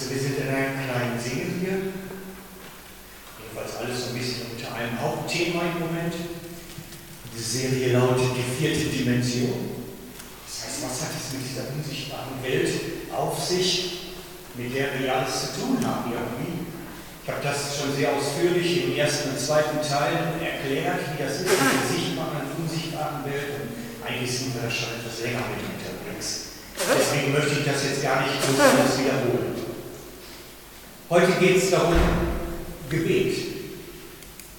Also wir sind in einer kleinen Serie, jedenfalls alles so ein bisschen unter einem Hauptthema im Moment. Die Serie lautet Die vierte Dimension. Das heißt, was hat es mit dieser unsichtbaren Welt auf sich, mit der wir alles zu tun haben irgendwie? Ich habe das schon sehr ausführlich im ersten und zweiten Teil erklärt, wie das ist mit der sichtbaren und unsichtbaren Welt. Und eigentlich sind wir da schon etwas länger mit unterwegs. Deswegen möchte ich das jetzt gar nicht so groß wiederholen. Heute geht es darum, Gebet.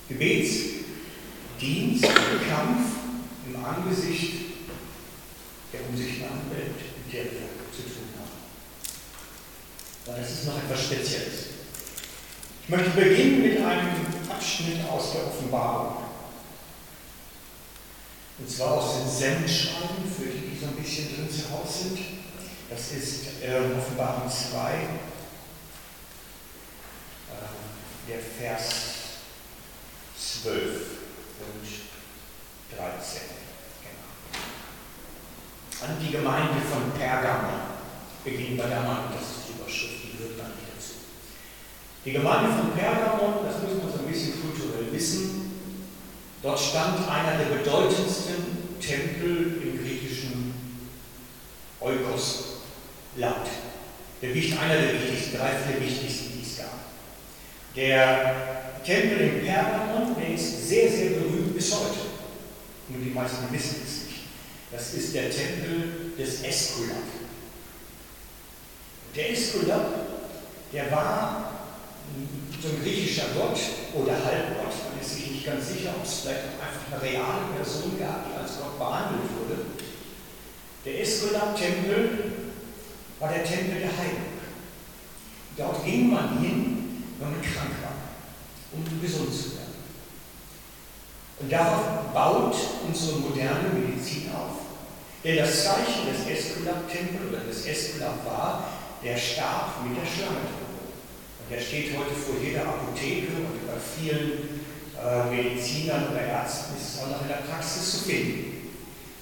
Gebetsdienst, Kampf im Angesicht der unsichtbaren Welt, mit der wir zu tun haben. Aber das ist noch etwas Spezielles. Ich möchte beginnen mit einem Abschnitt aus der Offenbarung. Und zwar aus den Sendschreiben, für die, die so ein bisschen drin zu Hause sind. Das ist äh, Offenbarung 2, der Vers 12 und 13. Genau. An die Gemeinde von Pergamon wir da mal, das ist die Überschrift, die gehört dann nicht dazu. Die Gemeinde von Pergamon, das muss man so ein bisschen kulturell wissen, dort stand einer der bedeutendsten Tempel im griechischen Eukos-Land. Der, einer der wichtigsten, drei, vier wichtigsten der Tempel in Pergamon, der ist sehr, sehr berühmt bis heute. Nur die meisten wissen es nicht. Das ist der Tempel des Eskulap. Der Eskulap, der war so ein griechischer Gott oder Halbgott. Man ist sich nicht ganz sicher, ob es vielleicht auch einfach eine reale Person gab, die als Gott behandelt wurde. Der Eskulap-Tempel war der Tempel der Heilung. Dort ging man hin, man krank war, um gesund zu werden. Und darauf baut unsere moderne Medizin auf. Denn das Zeichen des Eskulap-Tempels oder des Eskulap war der Stab mit der Schlange. Und der steht heute vor jeder Apotheke und bei vielen äh, Medizinern oder Ärzten ist es auch noch in der Praxis zu finden.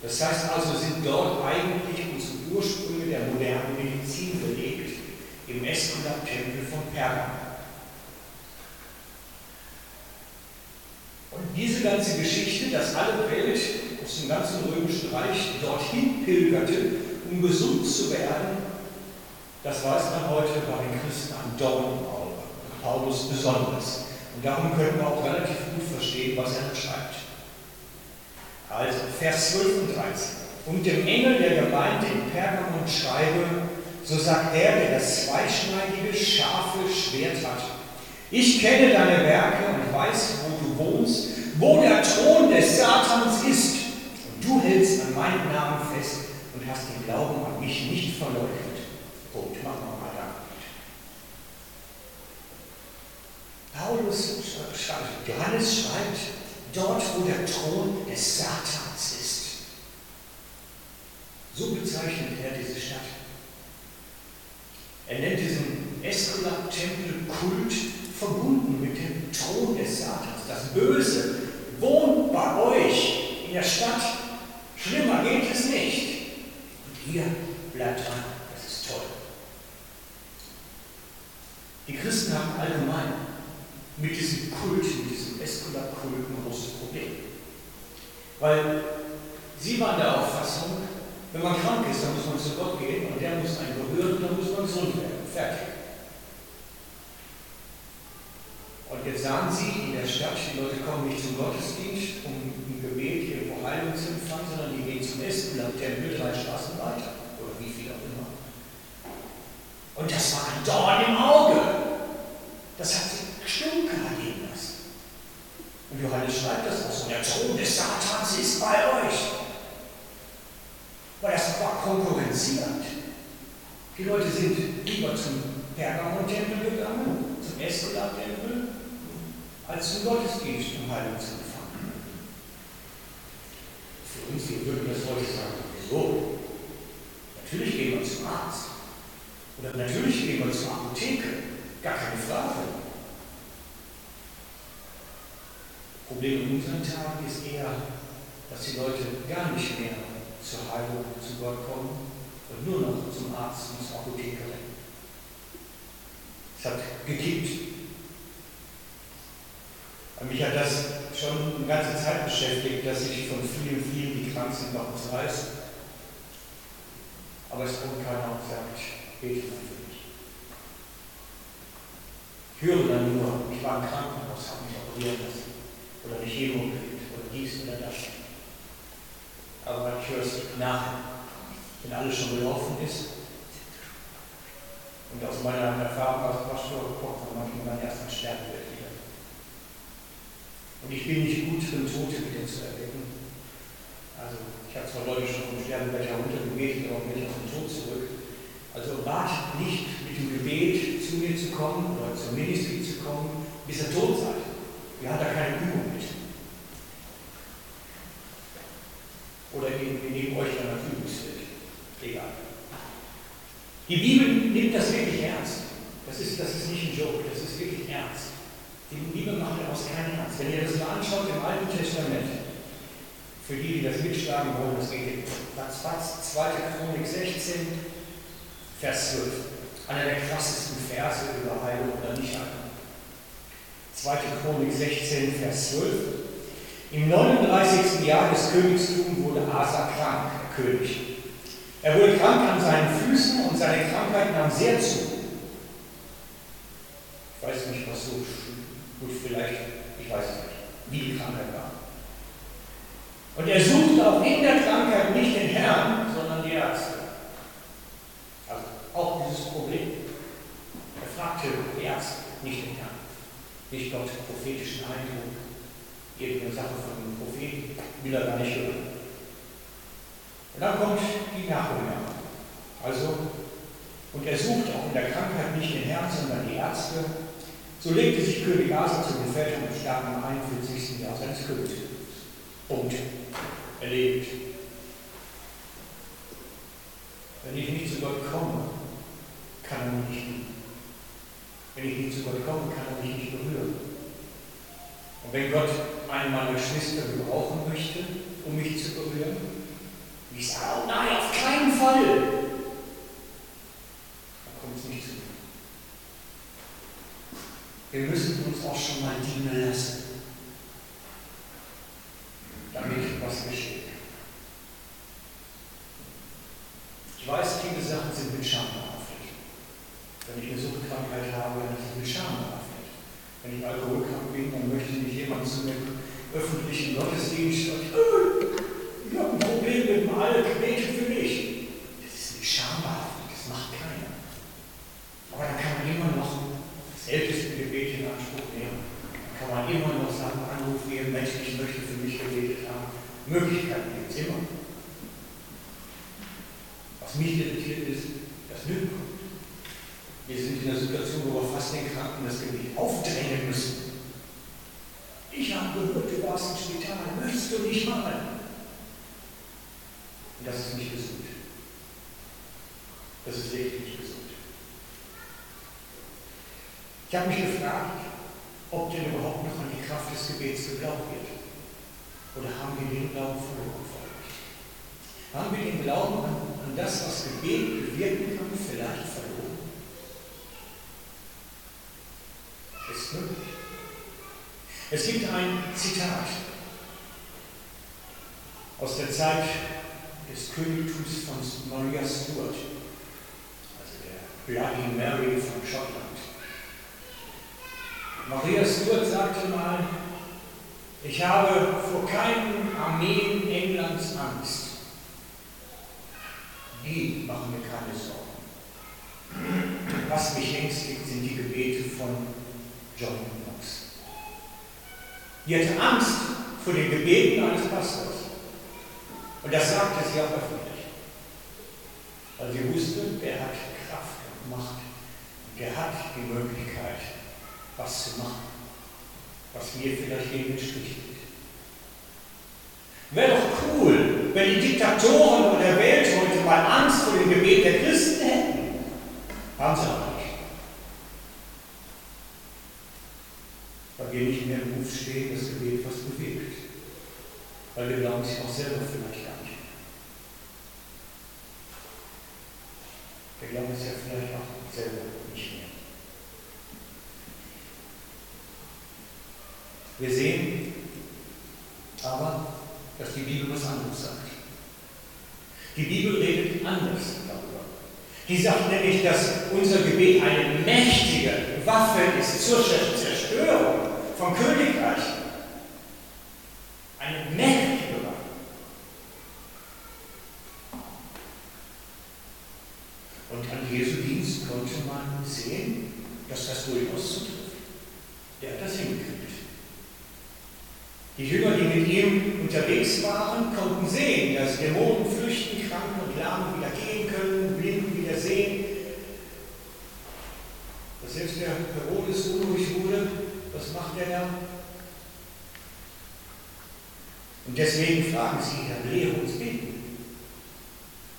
Das heißt also, sind dort eigentlich unsere Ursprünge der modernen Medizin belegt, im Eskulap-Tempel von Pergamon. Diese ganze Geschichte, dass alle Welt aus dem ganzen römischen Reich dorthin pilgerte, um gesund zu werden, das weiß man heute bei den Christen am Dornenauge. Paulus besonders. Und darum können wir auch relativ gut verstehen, was er schreibt. Also, Vers 12 und 13. Und dem Engel der Gemeinde in Pergamon schreibe, so sagt er, der das zweischneidige, scharfe Schwert hat. Ich kenne deine Werke und weiß, wo du wohnst, wo der Thron des Satans ist. Und du hältst an meinem Namen fest und hast den Glauben an mich nicht verleugnet. Punkt. Machen wir mal da. Paulus schreibt, Johannes schreibt, dort wo der Thron des Satans ist. So bezeichnet er diese Stadt. Er nennt diesen Eskulap-Tempel Kult verbunden mit dem Thron des Satans. Das Böse wohnt bei euch in der Stadt. Schlimmer geht es nicht. Und ihr bleibt dran. Das ist toll. Die Christen haben allgemein mit diesem Kult, mit diesem Eskulap-Kult ein großes Problem. Weil sie waren der Auffassung, wenn man krank ist, dann muss man zu Gott gehen und der muss einen berühren und dann muss man gesund werden. Fertig. Und jetzt sagen Sie in der Stadt, die Leute kommen nicht zum Gottesdienst, um im Gebet irgendwo Heilung zu empfangen, sondern die gehen zum Eskulat-Tempel drei Straßen weiter. Oder wie viel auch immer. Und das war ein Dorn im Auge. Das hat sie Stunken ergeben lassen. Und Johannes schreibt das auch so. Der Thron des Satans ist bei euch. Weil das war konkurrenzierend. Die Leute sind lieber zum Pergamon-Tempel gegangen, als zum Gottesdienst, um Heilung zu empfangen. Für uns, wir würden das heute sagen, wieso? Natürlich gehen wir zum Arzt. Oder natürlich gehen wir zur Apotheke. Gar keine Frage. Problem in unseren Tagen ist eher, dass die Leute gar nicht mehr zur Heilung zu Gott kommen und nur noch zum Arzt und zur Apotheke rennen. Es hat gekippt. Mich hat das schon eine ganze Zeit beschäftigt, dass ich von vielen, vielen, die krank sind, noch was weiß. Aber es kommt keiner und sagt, bete mal für mich. Ich höre dann nur, ich war im Krankenhaus, habe mich operieren lassen. Oder eine Chemo gekriegt, oder dies oder das. Aber ich höre es nachher, wenn alles schon gelaufen ist. Und aus meiner Erfahrung als Pastor kommt man manchmal erst ein Sterben wieder. Und ich bin nicht gut drin, Tote wieder zu erwecken. Also, ich habe zwar Leute schon vom Sterbenbett heruntergebetet, aber bin ich auf den Tod zurück. Also wartet nicht mit dem Gebet zu mir zu kommen oder zum Ministry zu kommen, bis ihr tot seid. Wir haben da keine Übung mit. Oder wir nehmen euch dann als Übungsfeld. Egal. Die Bibel nimmt das wirklich ernst. Das ist, das ist nicht ein Joke, das ist wirklich ernst. Die Bibel macht daraus kein Ernst. Wenn ihr das mal anschaut im Alten Testament, für die, die das mitschlagen wollen, das geht ratzfatz, 2. Chronik 16, Vers 12. Einer der krassesten Verse über Heilung oder Nichtheilung. 2. Chronik 16, Vers 12. Im 39. Jahr des Königstums wurde Asa krank, König. Er wurde krank an seinen Füßen und seine Krankheit nahm sehr zu. Ich weiß nicht, was so gut vielleicht, ich weiß es nicht, wie die Krankheit war. Und er sucht auch in der Krankheit nicht den Herrn, sondern die Ärzte. Also auch dieses Problem. Er fragte die Ärzte, nicht den Herrn. Nicht Gott prophetischen Eindruck, irgendeine Sache von einem Propheten, will er gar nicht hören. Und dann kommt die Nachfolger. Also, und er sucht auch in der Krankheit nicht den Herrn, sondern die Ärzte. So legte sich König Asa zu den Vätern und starb im 41. Jahr seines Königtums. Punkt. Erlebt. Wenn ich nicht zu Gott komme, kann er mich nicht lieben. Wenn ich nicht zu Gott komme, kann er mich nicht berühren. Und wenn Gott einen meiner Geschwister gebrauchen möchte, um mich zu berühren, ich sage, oh nein, auf keinen Fall, dann kommt es nicht zu mir. Wir müssen uns auch schon mal dienen lassen damit was geschieht. Ich weiß, viele Sachen sind mit Scham behaftet. Wenn ich eine Suchtkrankheit habe, dann ist es mit Scham behaftet. Wenn ich alkoholkrank bin, dann möchte nicht jemand zu einem öffentlichen Gottesdienst und äh, ich habe ein Problem mit dem Alk, bete für mich. Das ist mit Scham behaftet, das macht keiner. Aber dann kann man immer noch in Anspruch nehmen kann man immer noch sagen, Anruf geben, Mensch, ich möchte für mich gebetet haben. Möglichkeiten gibt es immer. Was mich irritiert ist, das Nüt kommt. Wir sind in einer Situation, wo wir fast den Kranken das Gebet aufdrängen müssen. Ich habe gehört, du warst im Spital, möchtest du nicht mal? Und das ist nicht gesund. Das ist wirklich nicht gesund. Ich habe mich gefragt, ob denn überhaupt noch an die Kraft des Gebets geglaubt wird. Oder haben wir den Glauben verloren? Haben wir den Glauben an, an das, was Gebet bewirken kann, vielleicht verloren? Ist möglich. Es gibt ein Zitat aus der Zeit des Königtums von Maria Stuart, also der Bloody Mary von Schottland. Maria Stuart sagte mal, ich habe vor keinen Armeen Englands Angst. Die machen mir keine Sorgen. Was mich ängstigt, sind die Gebete von John Knox. Die hatte Angst vor den Gebeten eines Pastors. Und das sagte sie auch öffentlich. Weil sie wusste, der hat Kraft und Macht. Der hat die Möglichkeit, was zu machen, was mir vielleicht gegen den Strich geht. Wäre doch cool, wenn die Diktatoren der Welt heute mal Angst vor dem Gebet der Christen hätten. Haben sie aber nicht. Weil wir nicht mehr im Ruf stehen, das Gebet was bewegt. Weil wir glauben es auch selber vielleicht gar nicht. Wir glauben es ja vielleicht auch selber nicht mehr. Wir sehen aber, dass die Bibel was anderes sagt. Die Bibel redet anders darüber. Die sagt nämlich, dass unser Gebet eine mächtige Waffe ist zur Zerstörung von Königreichen. Eine mächtige Waffe. Und an Jesu Dienst konnte man sehen, dass das durchaus zutrifft. Der hat das hingekriegt. Die Jünger, die mit ihm unterwegs waren, konnten sehen, dass Dämonen flüchten, Kranken und Lahme wieder gehen können, Blinden wieder sehen. Dass selbst der Herodes unruhig wurde, was macht er da? Und deswegen fragen sie, Herr, lehre uns beten.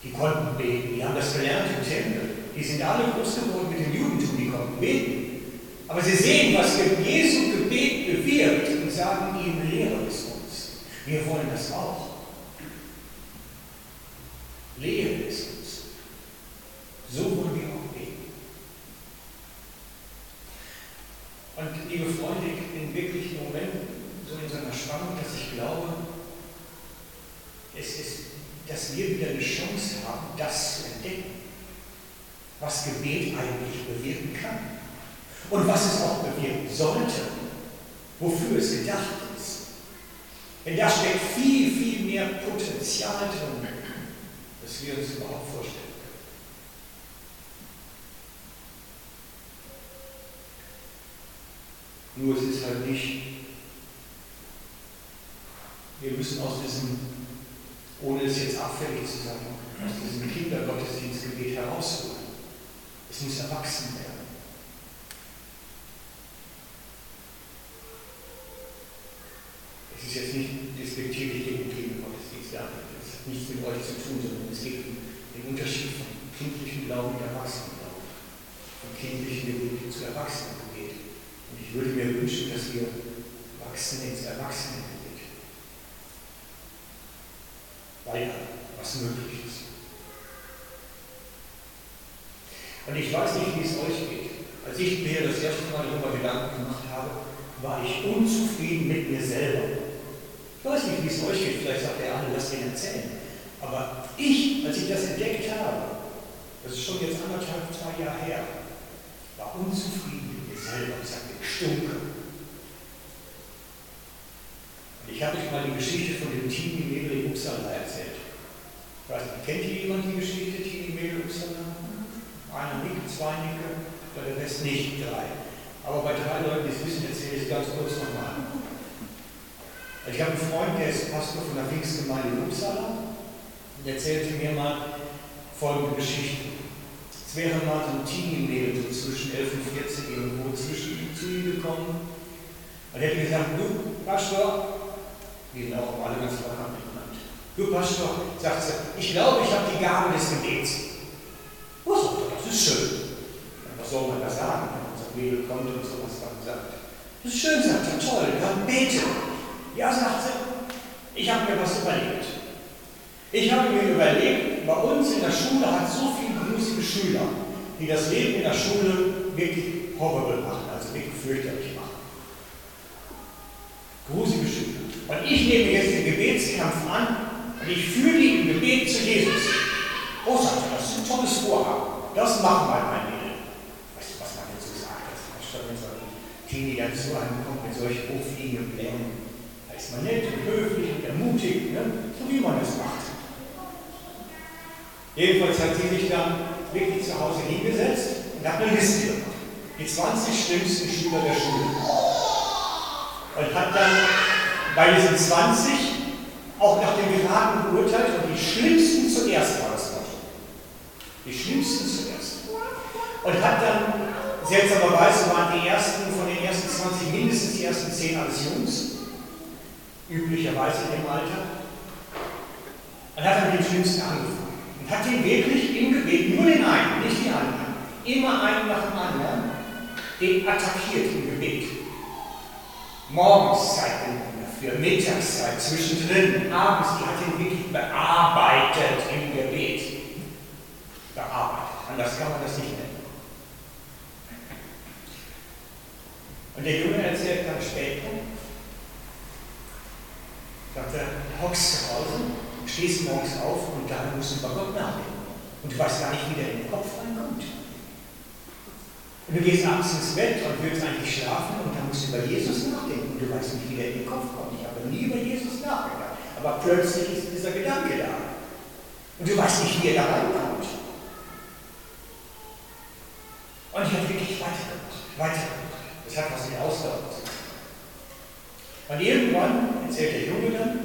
Die konnten beten, die haben das gelernt im Tempel. Die sind alle groß geworden mit dem Judentum, die konnten beten. Aber sie sehen, was Jesu Gebet bewirkt und sagen ihm, lehre uns. Wir wollen das auch. Lehre es uns. So wollen wir auch beten. Und liebe Freunde, ich bin wirklich im Moment so in so einer Spannung, dass ich glaube, es ist, dass wir wieder eine Chance haben, das zu entdecken, was Gebet eigentlich bewirken kann und was es auch bewirken sollte, wofür es gedacht. Denn da steckt viel, viel mehr Potenzial drin, als wir uns überhaupt vorstellen können. Nur es ist halt nicht, wir müssen aus diesem, ohne es jetzt abfällig zu sagen, aus diesem Kindergottesdienstgebet herausholen. Es muss erwachsen werden. Ist jetzt nicht despektierlich gegen Kindergottesdienst, ja, das hat nichts mit euch zu tun, sondern es geht um den Unterschied von kindlichem Glauben und Erwachsenenglauben, von kindlichem Gebet zu Erwachsenengebet. Und ich würde mir wünschen, dass wir wachsen ins Erwachsenengebet, weil ja was möglich ist. Und ich weiß nicht, wie es euch geht. Als ich mir das erste Mal darüber Gedanken gemacht habe, war ich unzufrieden mit mir selber. Ich weiß nicht, wie es euch geht, vielleicht sagt der andere, lass den erzählen. Aber ich, als ich das entdeckt habe, das ist schon jetzt anderthalb, zwei Jahre her, war unzufrieden mit mir selber. Ich sagte, ich stunke. Und ich habe euch mal die Geschichte von dem Teenie Mädel in Uppsala erzählt. Ich weiß nicht, kennt ihr jemand die Geschichte Teenie Mädel Uppsala? Einer nickt, zwei nicke, der Rest nicht, drei. Aber bei drei Leuten, die es wissen, erzähle ich es ganz kurz nochmal. Ich habe einen Freund, der ist Pastor von der Pfingstgemeinde in Uppsala und erzählte mir mal folgende Geschichte. Es wäre mal so ein Teenie-Mädel, zwischen 11 und 14 irgendwo zwischen zu ihm gekommen. Und er hätte gesagt, du Pastor, wir sind auch alle ganz locker genannt. Du Pastor, sagt sie, ich glaube, ich habe die Gabe des Gebets. Oh, das ist schön. was soll man da sagen, wenn unser Mädel kommt und sowas dann sagt? Das ist schön, sagt er, toll, dann bete. Ja, sagt sie, ich habe mir was überlegt. Ich habe mir überlegt, bei uns in der Schule hat so viele grusige Schüler, die das Leben in der Schule wirklich horrible machen, also wirklich fürchterlich machen. Grusige Schüler. Und ich nehme jetzt den Gebetskampf an und ich führe die im Gebet zu Jesus. Oh, sagt er, das ist ein tolles Vorhaben. Das machen wir, mein Mädel. Weißt du, was man so sagt? Das ist wenn so ein Teenie dann zu einem kommt mit solchen hochfliegenden Plänen man nett und höflich und ermutigt, ne? so wie man es macht. Jedenfalls hat sie sich dann wirklich zu Hause hingesetzt und hat eine Liste gemacht. Die 20 schlimmsten Schüler der Schule. Und hat dann bei diesen 20 auch nach dem Geraden beurteilt und die schlimmsten zuerst war das noch. Die schlimmsten zuerst. Und hat dann, seltsamerweise waren die ersten, von den ersten 20 mindestens die ersten 10 alles Jungs üblicherweise in dem Alter. Und hat dann mit dem Schlimmsten angefangen. Und hat ihn wirklich im Gebet, nur den einen, nicht die anderen, immer einen nach dem anderen, den attackiert im Gebet. Morgens Zeit dafür, Mittagszeit, zwischendrin, abends, die hat ihn wirklich bearbeitet im Gebet. Bearbeitet. Anders kann man das nicht nennen. Und der Junge erzählt dann später, hockst zu Hause, stehst morgens auf und dann musst du über Gott nachdenken. Und du weißt gar nicht, wie der in den Kopf reinkommt. Und du gehst abends ins Bett und willst eigentlich schlafen und dann musst du über Jesus nachdenken. Und du weißt nicht, wie der in den Kopf kommt. Ich habe nie über Jesus nachgedacht. Aber plötzlich ist dieser Gedanke da. Und du weißt nicht, wie er da reinkommt. Und ich habe wirklich weitergemacht, weitergemacht. Das hat was mit Ausdauer zu tun. Und irgendwann erzählt der Junge dann,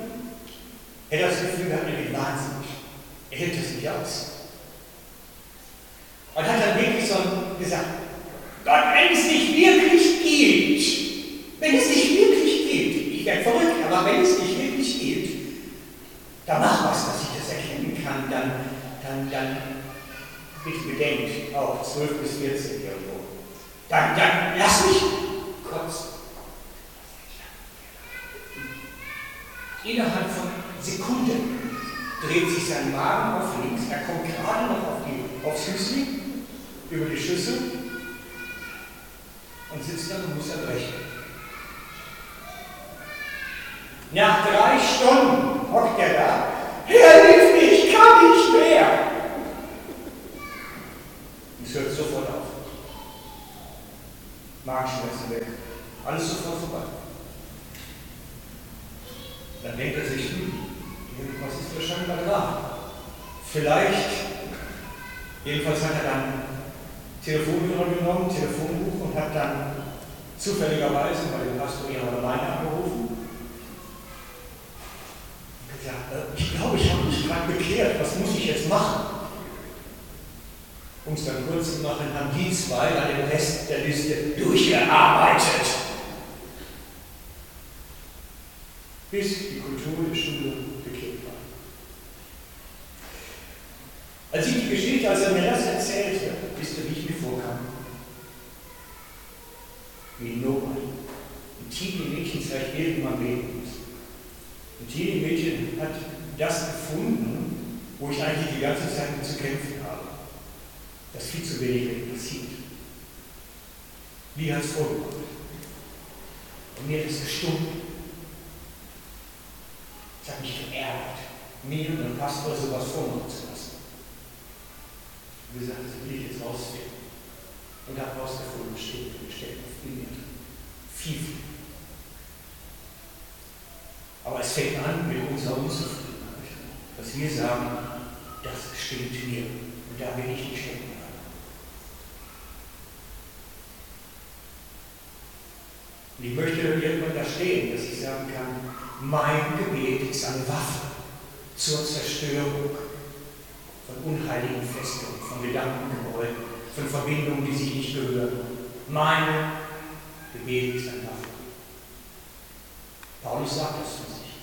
er hat das Gefühl, er geht wahnsinnig. Er hält das nicht aus. Und hat dann wirklich so gesagt, Gott, wenn es nicht wirklich gilt, wenn es nicht wirklich gilt, ich werde verrückt, aber wenn es nicht wirklich gilt, dann mach was, dass ich das erkennen kann, dann, dann, dann bitte bedenkt, auch 12 bis 14 irgendwo, dann, dann lass mich Innerhalb von Sekunden dreht sich sein Magen auf links, er kommt gerade noch auf die, aufs Hüsli, über die Schüssel und sitzt dann und muss erbrechen. Nach drei Stunden hockt er da. Herr, hilf mir, ich kann nicht mehr. Es hört sofort auf. Magenschmerzen weg. Alles sofort vorbei. Dann denkt er sich, hm, irgendwas ist wahrscheinlich scheinbar dran. Vielleicht, jedenfalls hat er dann Telefonhörer genommen, Telefonbuch und hat dann zufälligerweise bei dem Pastor ihrer Gemeinde angerufen. Und äh, ich glaube, ich habe mich gerade bekehrt, was muss ich jetzt machen? Um es dann kurz zu machen, haben die zwei an dem Rest der Liste durchgearbeitet. Bis die Kultur der Schule bekehrt war. Als ich die Geschichte, als er mir das erzählte, wisst ihr, wie ich mir vorkam? Wie Noah. Ein Teenie-Mädchen vielleicht irgendwann muss. Ein Teenie-Mädchen hat das gefunden, wo ich eigentlich die ganze Zeit mit zu kämpfen habe. Dass viel zu wenig passiert. Wie hat es vorgebracht? Und mir hat es gestunken. Es hat mich mir und dem Pastor sowas vormachen zu lassen. Und gesagt, das will ich jetzt rausfinden. Und habe rausgefunden, steht, steckt auf viel mehr Viel, viel. Aber es fängt an mit unserer Unzufriedenheit, dass wir sagen, das stimmt mir und da will ich nicht stecken. Und ich möchte irgendwann da stehen, dass ich sagen kann, mein Gebet ist eine Waffe zur Zerstörung von unheiligen Festungen, von Gedankengebäuden, von Verbindungen, die sich nicht gehören. Mein Gebet ist eine Waffe. Paulus sagt das von sich.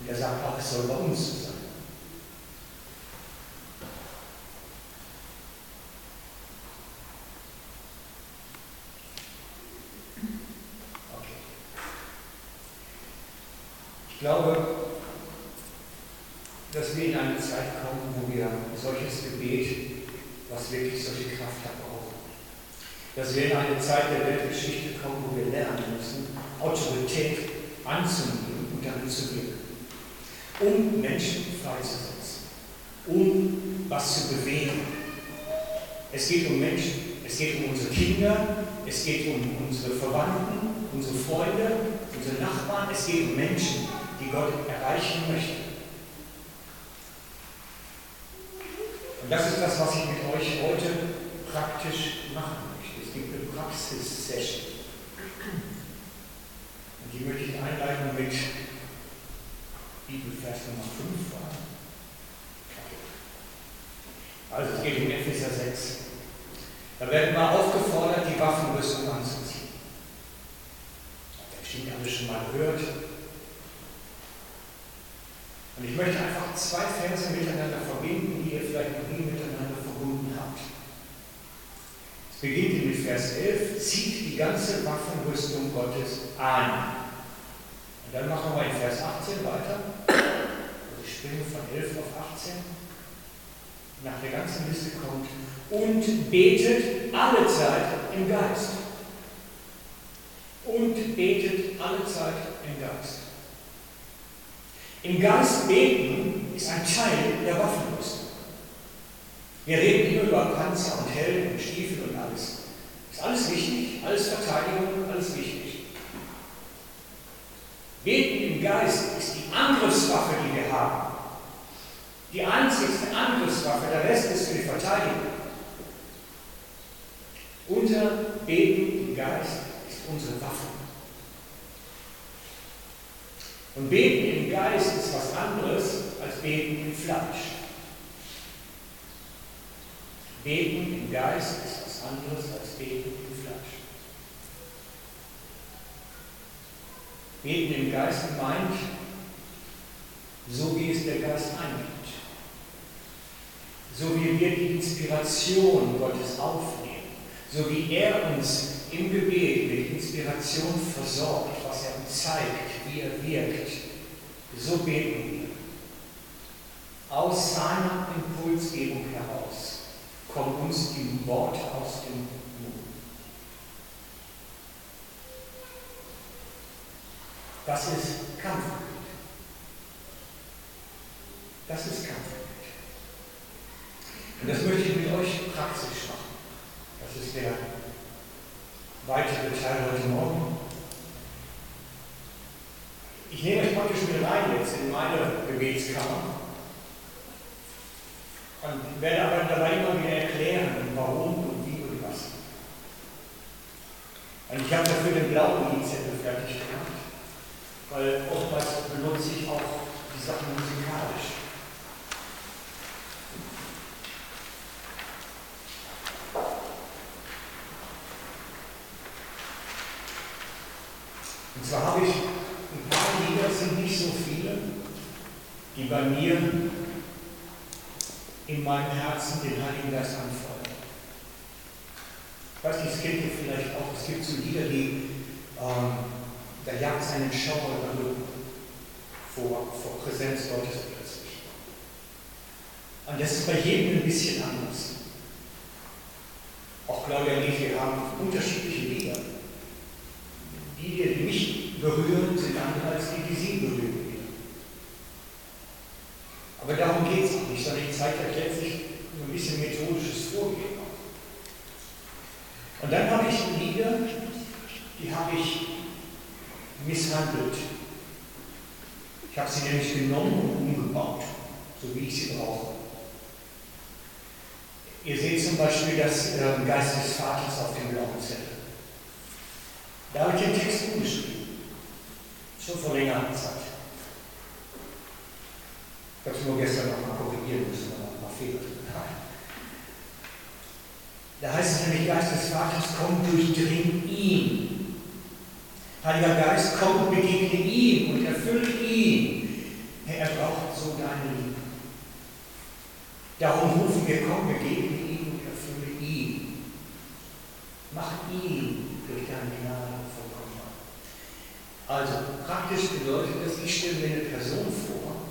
Und er sagt auch, es soll bei uns so sein. Ich glaube, dass wir in eine Zeit kommen, wo wir solches Gebet, was wirklich solche Kraft hat, brauchen. Dass wir in eine Zeit der Weltgeschichte kommen, wo wir lernen müssen, Autorität anzunehmen und damit zu wirken. Um Menschen freizusetzen, um was zu bewegen. Es geht um Menschen, es geht um unsere Kinder, es geht um unsere Verwandten, unsere Freunde, unsere Nachbarn, es geht um Menschen, die Gott erreichen möchte. Und das ist das, was ich mit euch heute praktisch machen möchte. Es gibt eine Praxis-Session. Und die möchte ich einleiten mit Bibelvers Nummer 5 Also es geht um Epheser 6. Da werden wir aufgefordert, die Waffenrüstung anzuziehen. Habt ihr bestimmt alles schon mal gehört. Und ich möchte einfach zwei Verse miteinander verbinden, die ihr vielleicht noch nie miteinander verbunden habt. Es beginnt mit Vers 11, zieht die ganze Waffenrüstung Gottes an. Und dann machen wir in Vers 18 weiter. Also ich springe von 11 auf 18. Nach der ganzen Liste kommt, und betet alle Zeit im Geist. Und betet alle Zeit im Geist. Im Geist beten ist ein Teil der Waffenrüstung. Wir reden immer über Panzer und Helm und Stiefel und alles. Ist alles wichtig, alles Verteidigung, alles wichtig. Beten im Geist ist die Angriffswaffe, die wir haben. Die einzigste Angriffswaffe, der Rest ist für die Verteidigung. Unser Beten im Geist ist unsere Waffe. Und Beten im Geist ist was anderes als Beten im Fleisch. Beten im Geist ist was anderes als Beten im Fleisch. Beten im Geist meint, so wie es der Geist eingibt. So wie wir die Inspiration Gottes aufnehmen. So wie er uns im Gebet mit Inspiration versorgt, er zeigt, wie er wirkt. So beten wir. Aus seiner Impulsgebung heraus kommen uns die Worte aus dem Mund. Das ist Kampfgebet. Das ist Kampfgebet. Und das möchte ich mit euch praktisch machen. Das ist der weitere Teil heute Morgen. Ich nehme euch praktisch mit rein jetzt in meine Gebetskammer und werde aber dabei immer wieder erklären, warum und wie und was. Und ich habe dafür den blauen Liedzettel fertig gemacht, weil oftmals benutze ich auch die Sachen musikalisch. Und zwar habe ich ein paar Lieder, es sind nicht so viele, die bei mir in meinem Herzen den Heiligen Geist anfeuern. Ich weiß nicht, es kennt ihr vielleicht auch, es gibt so Lieder, die, ähm, da jagt es einen Schauer über den vor, vor Präsenz Gottes plötzlich. Und das ist bei jedem ein bisschen anders. Auch Claudia und ich, wir haben unterschiedliche Lieder. Die, die mich berühren, sind andere als die, die sie berühren. Aber darum geht es auch nicht, sondern ich zeige euch letztlich nur ein bisschen methodisches Vorgehen. Und dann habe ich Lieder, die habe ich misshandelt. Ich habe sie nämlich genommen und umgebaut, so wie ich sie brauche. Ihr seht zum Beispiel das äh, Geist des Vaters auf dem blauen Zettel. Da habe ich den Text umgeschrieben. Schon vor längerer Zeit. Ich habe es nur gestern noch mal korrigieren müssen, noch ein paar Fehler drin Da heißt es nämlich, Geist des Vaters, komm, durchdring ihn. Heiliger Geist, komm und begegne ihm und erfülle ihn. Herr, er braucht so deine Liebe. Darum rufen wir, komm, begegne ihm und erfülle ihn. Mach ihn durch deine Gnade vollkommen. Also, praktisch bedeutet das, ich stelle mir eine Person vor,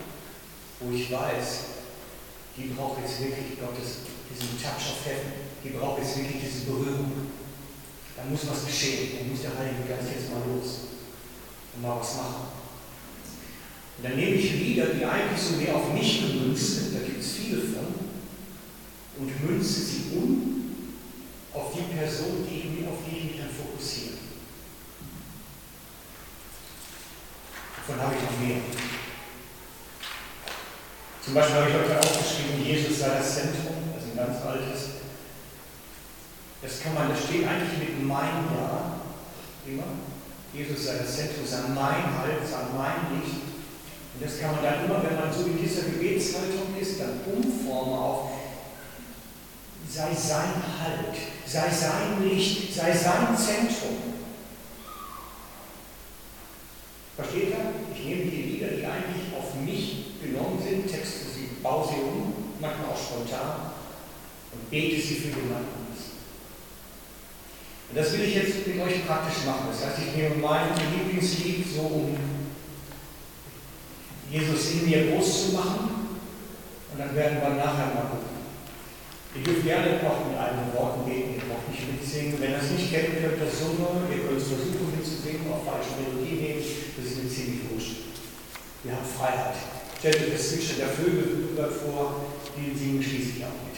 wo ich weiß, die braucht jetzt wirklich Gottes, diesen Touch of Heaven, die braucht jetzt wirklich diese Berührung. Da muss was geschehen, da muss der Heilige Geist jetzt mal los und mal was machen. Und dann nehme ich Lieder, die eigentlich so mehr auf mich gemünzt sind, da gibt es viele von, und münze sie um auf die Person, die ich, auf die ich mich dann fokussiere. Davon habe ich noch mehr. Zum Beispiel habe ich heute aufgeschrieben, Jesus sei das Zentrum, ist ein ganz altes. Das kann man, das steht eigentlich mit mein Ja, immer. Jesus sei das Zentrum, sei mein Halt, sei mein Licht. Und das kann man dann immer, wenn man so in dieser Gebetshaltung ist, dann umformen auf sei sein Halt, sei sein Licht, sei sein Zentrum. Versteht ihr? Ich nehme die Lieder, die eigentlich auf mich genommen sind, Texte, sie baue sie um, manchmal auch spontan und bete sie für jemanden. Und das will ich jetzt mit euch praktisch machen. Das heißt, ich nehme mein Lieblingslied so, um Jesus in mir groß zu machen und dann werden wir nachher mal gucken. Ihr dürft gerne auch mit eigenen Worten beten, ihr braucht nicht mitsingen. Wenn ihr es nicht kennt, könnt ihr das summen, ihr könnt es versuchen mitzusingen, auf falsche Melodie nehmen, das ist mir ziemlich wurscht. Wir haben Freiheit. Stellt euch das Zwitschern der Vögel vor, die singen schließlich auch mit.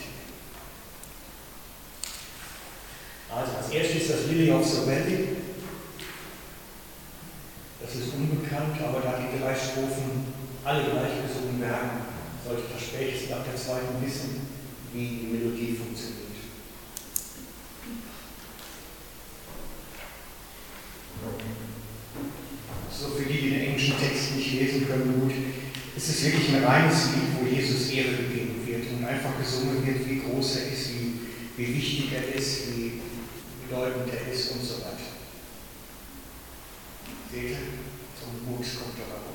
Als erstes das Lily of the Valley. Das ist unbekannt, aber da die drei Strophen alle gleich gesungen werden, sollte das spätestens ab der zweiten wissen, wie die Melodie funktioniert. So für die, die den englischen Text nicht lesen können, gut. Es ist wirklich ein reines Lied, wo Jesus Ehre gegeben wird und einfach gesungen wird, wie groß er ist, wie, wie wichtig er ist, wie bedeutend er ist und so weiter. Seht? Zum Mut kommt dabei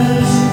Yes.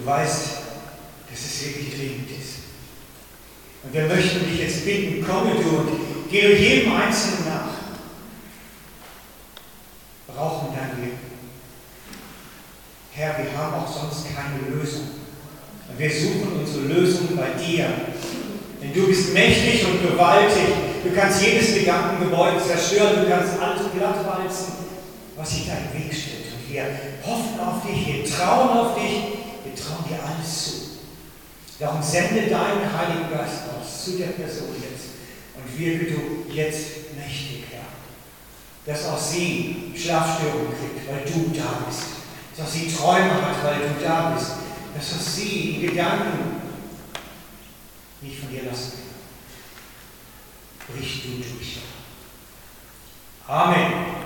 Du weißt, dass es wirklich dringend ist. Und wir möchten dich jetzt bitten, komme du und gehe jedem Einzelnen nach. Brauchen dein Leben. Herr, wir haben auch sonst keine Lösung. Und wir suchen unsere Lösung bei dir. Denn du bist mächtig und gewaltig. Du kannst jedes Gedankengebäude zerstören. Du kannst alles glatt walzen, was sich deinen Weg stellt. Und wir hoffen auf dich, wir trauen auf dich. Wir trauen dir alles zu. Darum sende deinen Heiligen Geist aus zu der Person jetzt und wirke du jetzt mächtig, Herr, dass auch sie Schlafstörungen kriegt, weil du da bist, dass auch sie Träume hat, weil du da bist, dass auch sie die Gedanken nicht von dir lassen kann. Brich du durch, Herr. Amen.